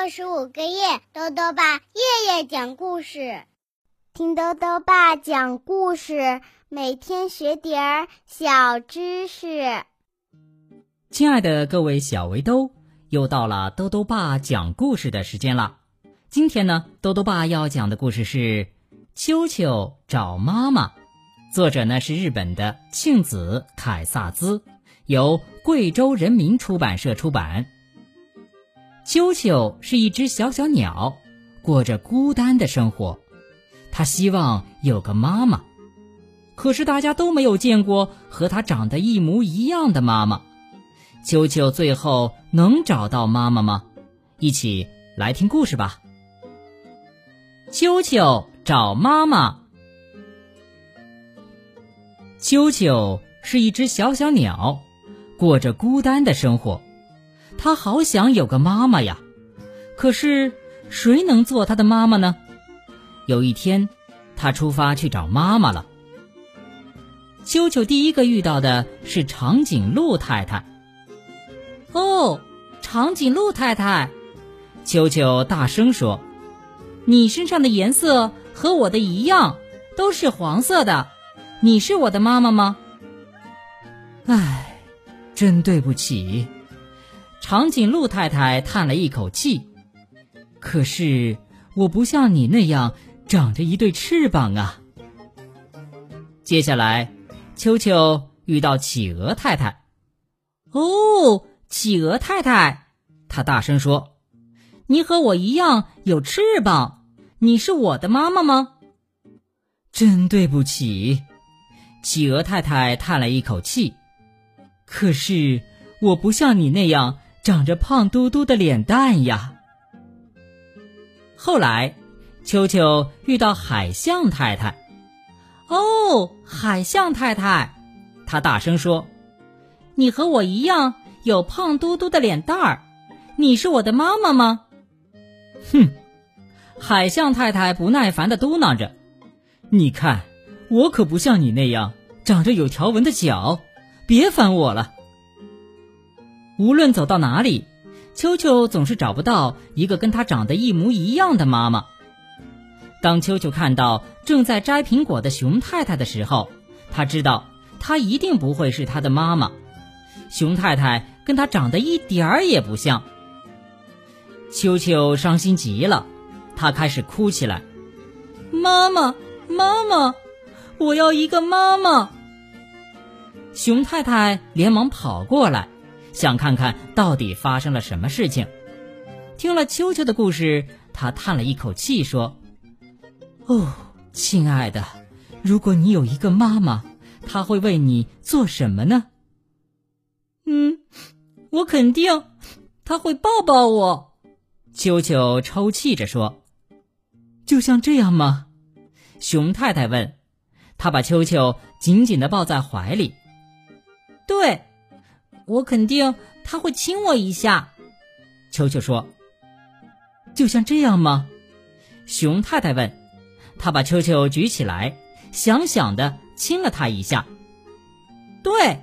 六十五个夜，豆豆爸夜夜讲故事，听豆豆爸讲故事，每天学点儿小知识。亲爱的各位小围兜，又到了豆豆爸讲故事的时间了。今天呢，豆豆爸要讲的故事是《秋秋找妈妈》，作者呢是日本的庆子凯萨兹，由贵州人民出版社出版。秋秋是一只小小鸟，过着孤单的生活。它希望有个妈妈，可是大家都没有见过和它长得一模一样的妈妈。秋秋最后能找到妈妈吗？一起来听故事吧。秋秋找妈妈。秋秋是一只小小鸟，过着孤单的生活。他好想有个妈妈呀，可是谁能做他的妈妈呢？有一天，他出发去找妈妈了。秋秋第一个遇到的是长颈鹿太太。哦，长颈鹿太太，秋秋大声说：“你身上的颜色和我的一样，都是黄色的，你是我的妈妈吗？”唉，真对不起。长颈鹿太太叹了一口气，可是我不像你那样长着一对翅膀啊。接下来，秋秋遇到企鹅太太。哦，企鹅太太，她大声说：“你和我一样有翅膀，你是我的妈妈吗？”真对不起，企鹅太太叹了一口气，可是我不像你那样。长着胖嘟嘟的脸蛋呀。后来，秋秋遇到海象太太。哦，海象太太，她大声说：“你和我一样有胖嘟嘟的脸蛋儿，你是我的妈妈吗？”哼，海象太太不耐烦的嘟囔着：“你看，我可不像你那样长着有条纹的脚，别烦我了。”无论走到哪里，秋秋总是找不到一个跟他长得一模一样的妈妈。当秋秋看到正在摘苹果的熊太太的时候，他知道她一定不会是他的妈妈。熊太太跟他长得一点儿也不像。秋秋伤心极了，他开始哭起来：“妈妈，妈妈，我要一个妈妈！”熊太太连忙跑过来。想看看到底发生了什么事情。听了秋秋的故事，他叹了一口气说：“哦，亲爱的，如果你有一个妈妈，她会为你做什么呢？”“嗯，我肯定，她会抱抱我。”秋秋抽泣着说。“就像这样吗？”熊太太问。他把秋秋紧紧的抱在怀里。“。”我肯定他会亲我一下，球球说：“就像这样吗？”熊太太问。他把球球举起来，想想的亲了他一下。对，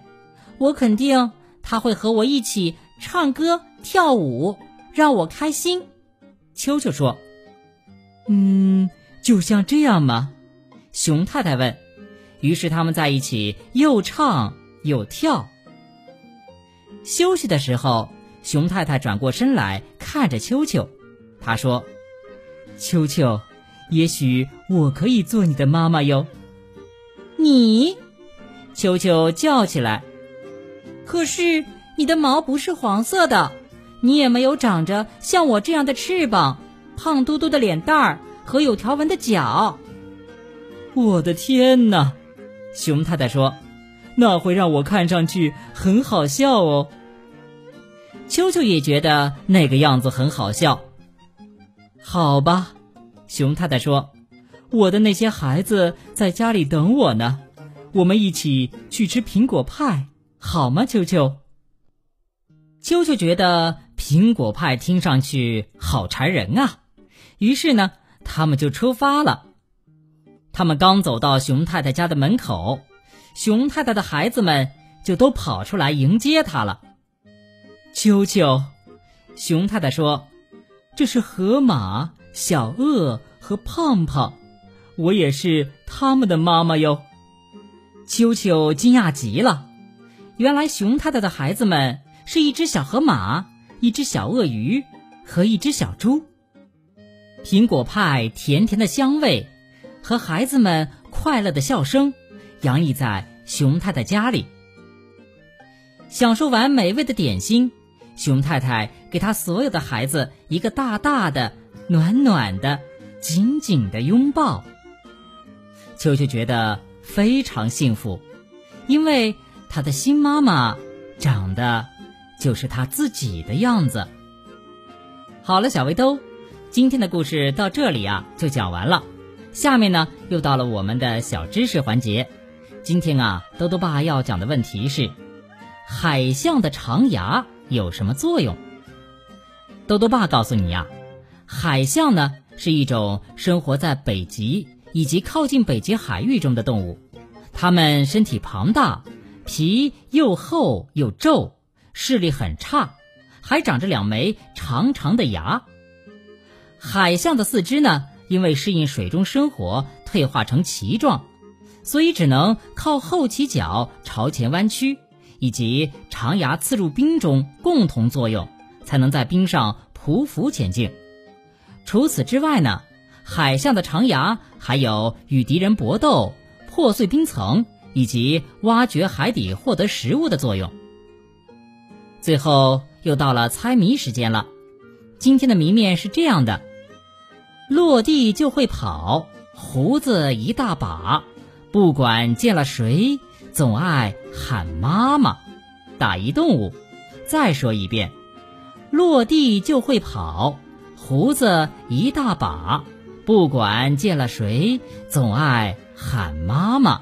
我肯定他会和我一起唱歌跳舞，让我开心。球球说：“嗯，就像这样吗？”熊太太问。于是他们在一起又唱又跳。休息的时候，熊太太转过身来看着秋秋，她说：“秋秋，也许我可以做你的妈妈哟。”你，秋秋叫起来。可是你的毛不是黄色的，你也没有长着像我这样的翅膀，胖嘟嘟的脸蛋儿和有条纹的脚。我的天哪！熊太太说。那会让我看上去很好笑哦。秋秋也觉得那个样子很好笑。好吧，熊太太说：“我的那些孩子在家里等我呢，我们一起去吃苹果派，好吗？”秋秋。秋秋觉得苹果派听上去好馋人啊，于是呢，他们就出发了。他们刚走到熊太太家的门口。熊太太的孩子们就都跑出来迎接她了。啾啾，熊太太说：“这是河马、小鳄和胖胖，我也是他们的妈妈哟。啾啾惊讶极了，原来熊太太的孩子们是一只小河马、一只小鳄鱼和一只小猪。苹果派甜甜的香味和孩子们快乐的笑声，洋溢在熊太太家里。享受完美味的点心，熊太太给她所有的孩子一个大大的、暖暖的、紧紧的拥抱。秋秋觉得非常幸福，因为他的新妈妈长得就是他自己的样子。好了，小围兜，今天的故事到这里啊就讲完了。下面呢又到了我们的小知识环节。今天啊，兜兜爸要讲的问题是。海象的长牙有什么作用？豆豆爸告诉你呀，海象呢是一种生活在北极以及靠近北极海域中的动物，它们身体庞大，皮又厚又皱，视力很差，还长着两枚长长的牙。海象的四肢呢，因为适应水中生活，退化成鳍状，所以只能靠后鳍角朝前弯曲。以及长牙刺入冰中共同作用，才能在冰上匍匐前进。除此之外呢，海象的长牙还有与敌人搏斗、破碎冰层以及挖掘海底获得食物的作用。最后又到了猜谜时间了，今天的谜面是这样的：落地就会跑，胡子一大把，不管见了谁。总爱喊妈妈，打一动物。再说一遍，落地就会跑，胡子一大把，不管见了谁，总爱喊妈妈，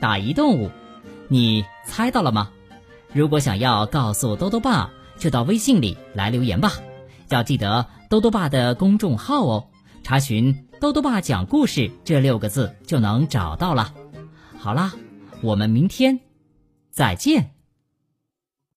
打一动物。你猜到了吗？如果想要告诉兜兜爸，就到微信里来留言吧。要记得兜兜爸的公众号哦，查询“兜兜爸讲故事”这六个字就能找到了。好啦。我们明天再见。